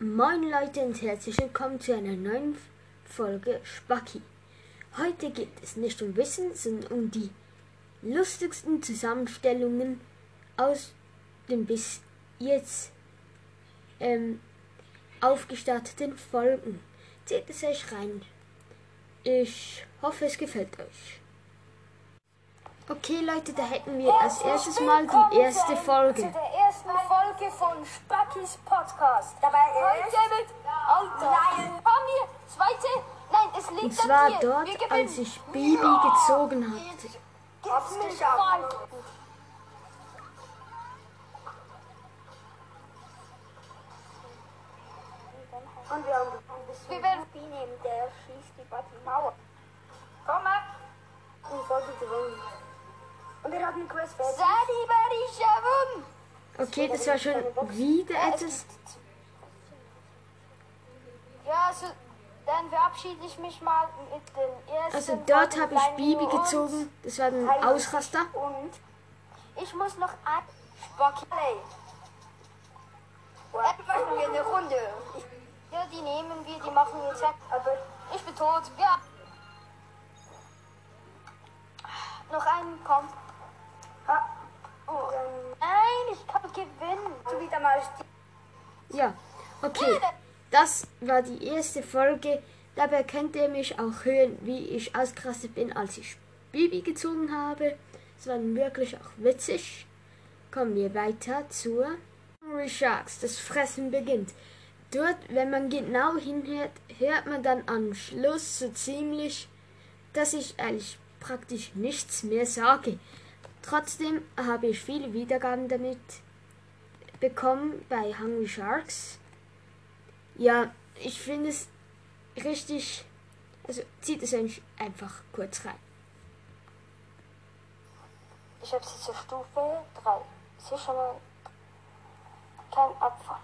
Moin Leute und herzlich willkommen zu einer neuen Folge Spacki. Heute geht es nicht um Wissen, sondern um die lustigsten Zusammenstellungen aus den bis jetzt ähm, aufgestarteten Folgen. Zieht es euch rein. Ich hoffe, es gefällt euch. Okay Leute, da hätten wir als erstes mal die erste Folge. Folge von Spackys Podcast. Dabei Heute mit Alter. Nein. Haben wir zweite? Nein, es liegt Und zwar an dir. dort, als ich Baby gezogen hatte. Gib's mich mal. Und wir haben ein bisschen Wir werden- Ruby nehmen, der schießt die die Mauer. Komm mal. Und sollte gewinnen. Und er hat einen Quest fertig. Okay, das war schon wieder etwas. Ja, also, dann verabschiede ich mich mal mit den ersten. Also dort habe ich Jungs. gezogen. Das war ein Ausraster. Und Ich muss noch ein jetzt machen wir eine Runde. Ja, die nehmen wir, die machen wir jetzt. Aber Ich bin tot. Ja. Noch einen, komm. ha, Oh. Ich kann gewinnen. du wieder mal Ja, okay. Das war die erste Folge. Dabei könnt ihr mich auch hören, wie ich ausgerastet bin, als ich Baby gezogen habe. Es war wirklich auch witzig. Kommen wir weiter zur Hungry Sharks. Das Fressen beginnt. Dort, wenn man genau hinhört, hört man dann am Schluss so ziemlich, dass ich eigentlich praktisch nichts mehr sage. Trotzdem habe ich viele Wiedergaben damit bekommen bei Hungry Sharks. Ja, ich finde es richtig. Also zieht es euch einfach kurz rein. Ich habe sie zur Stufe 3. Sie schon mal kein Abfall.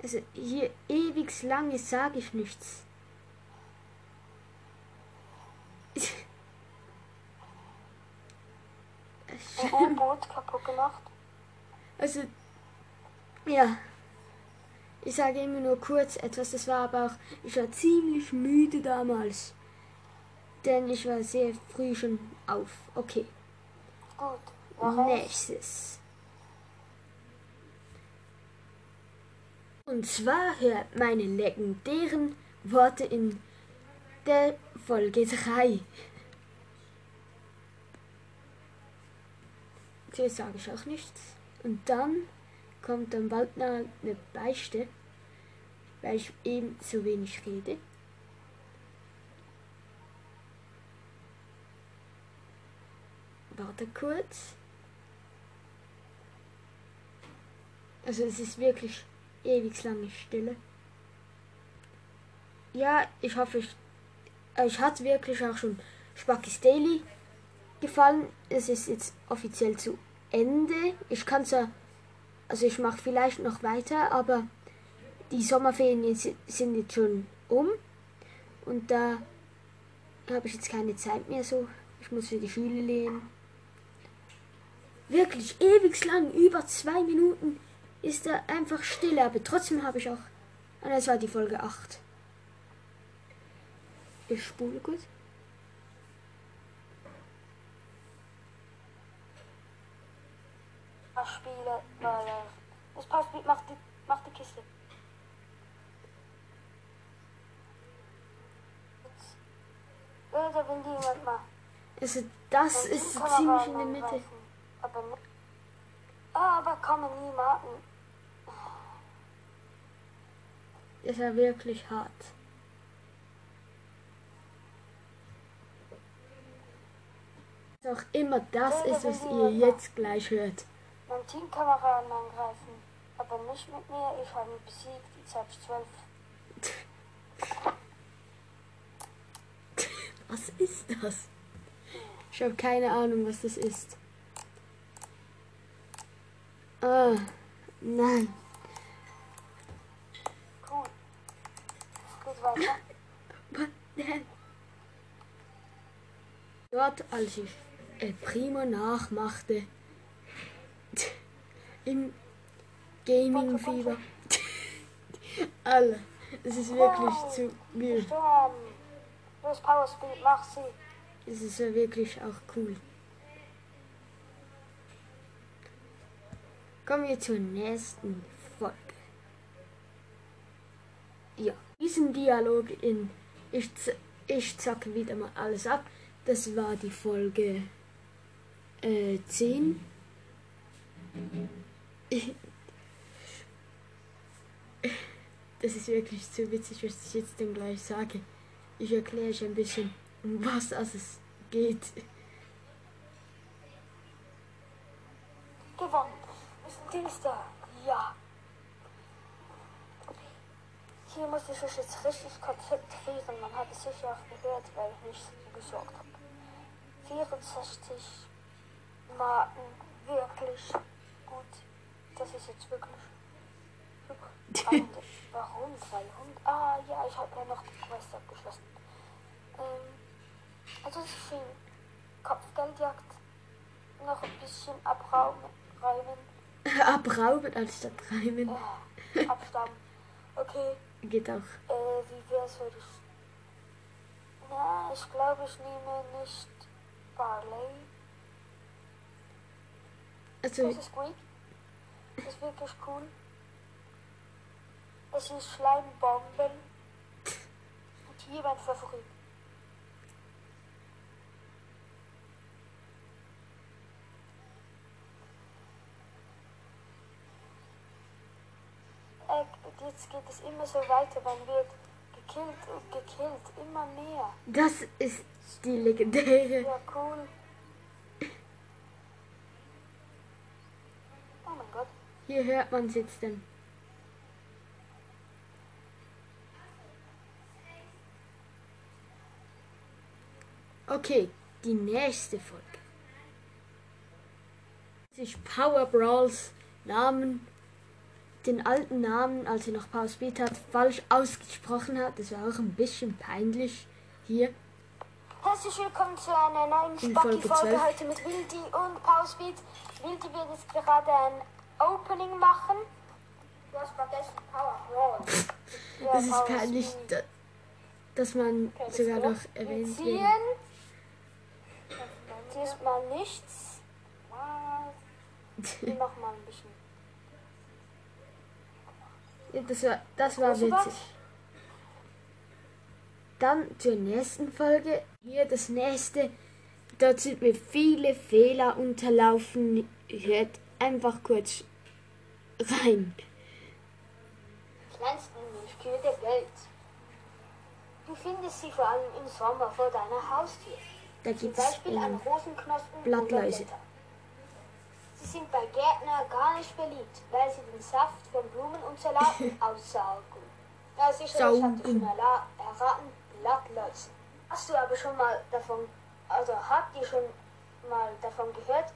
Also hier ewig lange sage ich nichts. Gemacht. Also, ja. Ich sage immer nur kurz etwas. Das war aber auch, ich war ziemlich müde damals. Denn ich war sehr früh schon auf. Okay, Gut. Nächstes. Und zwar hört meine legendären Worte in der Folge 3. Zuerst sage ich auch nichts. Und dann kommt dann bald noch eine Beichte, weil ich eben so wenig rede. Warte kurz. Also es ist wirklich ewig lange Stille. Ja, ich hoffe, ich, äh, ich hat wirklich auch schon Spackys Daily gefallen. Es ist jetzt offiziell zu Ende. Ich kann zwar, also ich mache vielleicht noch weiter, aber die Sommerferien sind jetzt schon um und da habe ich jetzt keine Zeit mehr so. Ich muss für die Schule lernen. Wirklich ewig lang, über zwei Minuten ist da einfach Stille, aber trotzdem habe ich auch. Und das war die Folge 8. Ich spule gut. Äh, das passt, mach die, mach die Kiste. Jetzt. Ja, da will jemand mal. Also das Den ist ziemlich in der Mitte. Aber, ah, aber kommen niemanden. Das war wirklich hart. Auch immer das ist, was ihr jetzt gleich hört. Teamkameraden angreifen. Aber nicht mit mir, ich habe ihn besiegt. Jetzt habe ich zwölf. Was ist das? Ich habe keine Ahnung, was das ist. Ah, nein. Cool. Geht weiter. Was denn? Dort, als ich El Primo nachmachte, im Gaming-Fieber, Alle. Es ist wirklich zu müde. Los, Power Speed, mach sie. Es ist ja wirklich auch cool. Kommen wir zur nächsten Folge. Ja, diesen Dialog in Ich, ich zacke wieder mal alles ab. Das war die Folge äh, 10. Das ist wirklich zu witzig, was ich jetzt dann gleich sage. Ich erkläre euch ein bisschen, um was es geht. Gewonnen. Ist Dienstag. Ja. Hier muss ich mich jetzt richtig konzentrieren. Man hat es sicher auch gehört, weil ich nicht gesorgt habe. 64 Marken. Wirklich gut. Das ist jetzt wirklich. 300. Warum 200? Ah, ja, ich habe ja noch die Quest abgeschlossen. Ähm, also es ist viel Kopfgeldjagd. Noch ein bisschen abrauben, räumen. Abrauben anstatt reimen. Äh, abstauben. Okay, Geht auch. äh, wie wär's, würde ich... Na, ich glaube, ich nehme nicht Barley. Also, Das ist Greek. Das ist wirklich cool. Es ist Schleimbomben. Und hier mein Favorit. Äh, jetzt geht es immer so weiter. Man wird gekillt und gekillt. Immer mehr. das ist die legendäre. Ja, cool. Oh mein Gott. Hier hört man es jetzt dann. Okay, die nächste Folge. Sich Power Brawls Namen, den alten Namen, als er noch Power Speed hat, falsch ausgesprochen hat. Das war auch ein bisschen peinlich hier. Herzlich willkommen zu einer neuen Spacki-Folge 12. heute mit Wildi und Pausbeat. Wildi wird jetzt gerade ein Opening machen. Du hast vergessen, Power Brawl. Das ist peinlich, da- dass man Okay, sogar noch erwähnt wird. Diesmal nichts. Wir machen mal ein bisschen. Ja, das war, das war Große witzig. Dann zur nächsten Folge. Hier das nächste. Dort sind mir viele Fehler unterlaufen. Hört einfach kurz kleinsten Milchkühe der Welt. Du findest sie vor allem im Sommer vor deiner Haustür. Da gibt es Beispiel an Rosenknospen Blattläuse. Sie sind bei Gärtner gar nicht beliebt, weil sie den Saft von Blumen und Salaten aussaugen. Ja, sicher, ich Saugen. hatte schon erraten, Blattläuse. Hast du aber schon mal davon, also habt ihr schon mal davon gehört,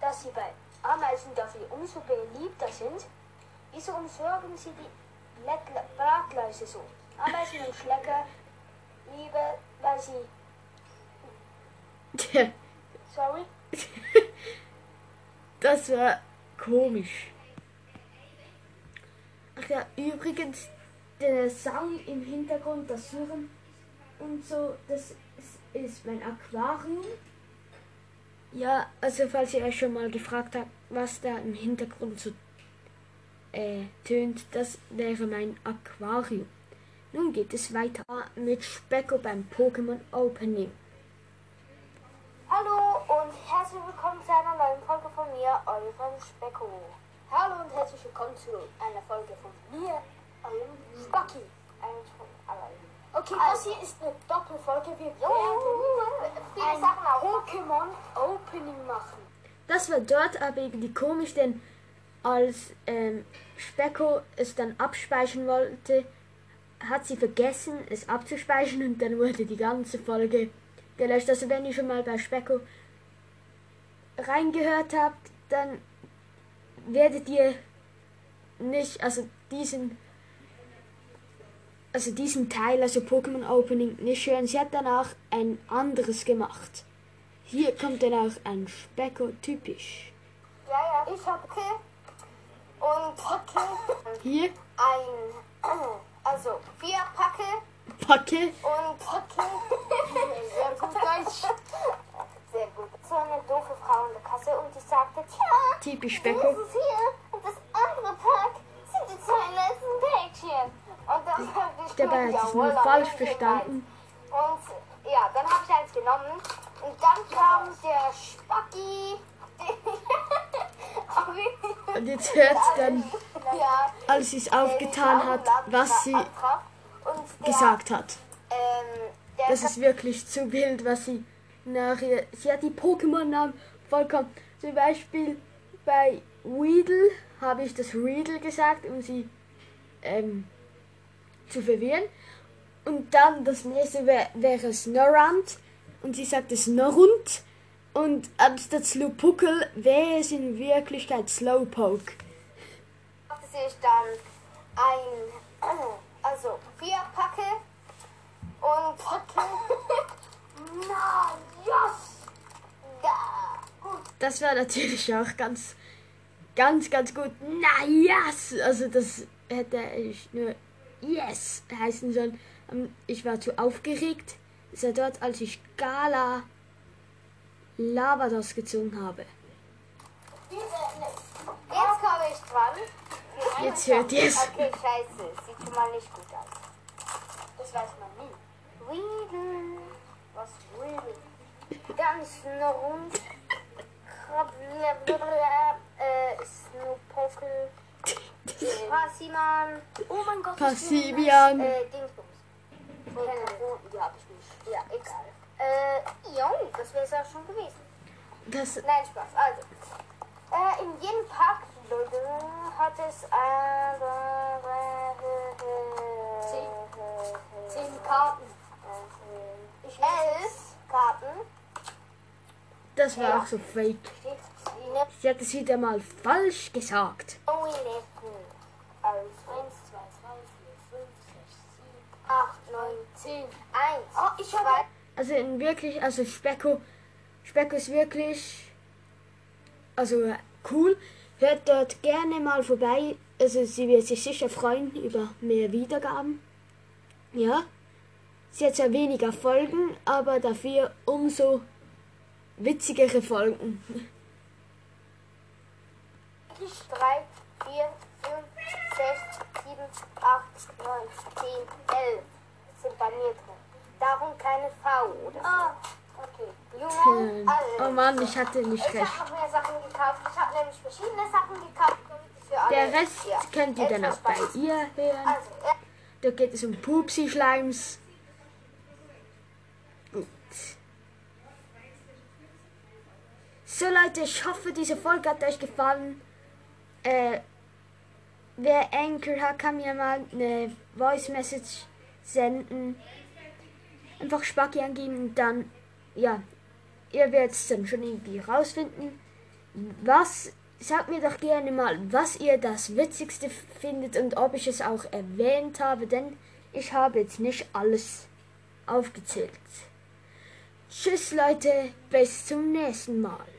dass sie bei Ameisen dafür umso beliebter sind? Wieso umsorgen sie die Blattläuse so? Ameisen und Schlecker liebe, weil sie, sorry, das war komisch. Ach ja, übrigens, der Sound im Hintergrund, das Surren und so, das ist, ist mein Aquarium. Ja, also falls ihr euch schon mal gefragt habt, was da im Hintergrund so äh, tönt, das wäre mein Aquarium. Nun geht es weiter mit Specko beim Pokémon Opening. Hallo und herzlich willkommen zu einer neuen Folge von mir, eurem Specko. Hallo und herzlich willkommen zu einer Folge von mir, eurem Spacki. Okay, das hier ist eine Doppelfolge. Wir werden ein Pokémon Opening machen. Das war dort aber irgendwie komisch, denn als ähm, Specko es dann abspeichern wollte, hat sie vergessen, es abzuspeichern und dann wurde die ganze Folge gelöscht. Also wenn ihr schon mal bei Specko reingehört habt, dann werdet ihr nicht, also diesen, also diesen Teil, also Pokémon Opening nicht hören. Sie hat danach ein anderes gemacht. Hier kommt dann auch ein Specko typisch. Ja, ja, ich hab okay. und Hier, ein, also vier Packe Packe. und sehr gut Deutsch. Sehr gut. So eine doofe Frau in der Kasse und die sagte, tja, Typisch das Specko. ist hier und das andere Pack sind die zwei letzten Päckchen. Und dann habe ich Dabei hat es nur falsch verstanden. Und ja, dann habe ich eins genommen und dann kam der Spacki. Und jetzt hört dann, ja, als sie es aufgetan hat, was sie gesagt hat. Ähm, Das ist wirklich zu wild, was sie nachher. Sie hat die Pokémon-Namen vollkommen. Zum Beispiel bei Weedle habe ich das Weedle gesagt, um sie ähm, zu verwirren. Und dann das nächste wär, wäre Snorrund. Und sie sagte Snorrund. Und anstatt Slowpuckel wäre es in Wirklichkeit Slowpoke. machte sich dann ein, also vier Packe und Packe. Na, yes! Ja. Das war natürlich auch ganz, ganz, ganz gut. Na yes! Also das hätte ich nur yes heißen sollen. Ähm, Ich war zu aufgeregt. Es war dort, als ich Gala Lavados gezogen habe. Jetzt komme ich dran. Jetzt hört ihr es. Okay, scheiße. Sieht schon mal nicht gut aus. Das weiß man nie. Weedle. Was Weedle? Ganz rund. Äh, Snowpokel. Passiman. Oh mein Gott. Passivian. Äh, Dingsbums. Die hab ich. Ja, egal. Äh, jo, das wäre es auch schon gewesen. Das, Nein, Spaß. Also, äh, in jedem Pack Leute, hat es äh, zehn Karten. Ich elf Karten. das war auch so fake. Sie hat es wieder mal falsch gesagt. Toiletten. Also 1, 2, 3, 4, 5, 6, 7, 8, 9, 10, 1. Oh, ich habe. Also in wirklich, also Specko, Specko ist wirklich, also cool. Hört dort gerne mal vorbei. Also sie wird sich sicher freuen über mehr Wiedergaben. Ja. Sie hat zwar weniger Folgen, aber dafür umso witzigere Folgen. 3, 4, 5, 6, 7, 8, 9, 10, 11 sind bei mir drin. Darum keine V oder so. Ah, okay. Junge, alle. Oh Mann, ich hatte nicht Ich recht. habe noch mehr Sachen gekauft. Ich habe nämlich verschiedene Sachen gekauft. ich Der Rest ja, könnt ihr dann auch bei ihr hören. Also, äh, Da geht es um Pupsi-Schleims. Gut. So Leute, ich hoffe, diese Folge hat euch gefallen. Äh, wer Anchor hat, kann mir mal eine Voice Message senden. Einfach Spacki angeben und dann, ja, ihr werdet es dann schon irgendwie rausfinden. Was, sagt mir doch gerne mal, was ihr das Witzigste findet und ob ich es auch erwähnt habe, denn ich habe jetzt nicht alles aufgezählt. Tschüss Leute, bis zum nächsten Mal.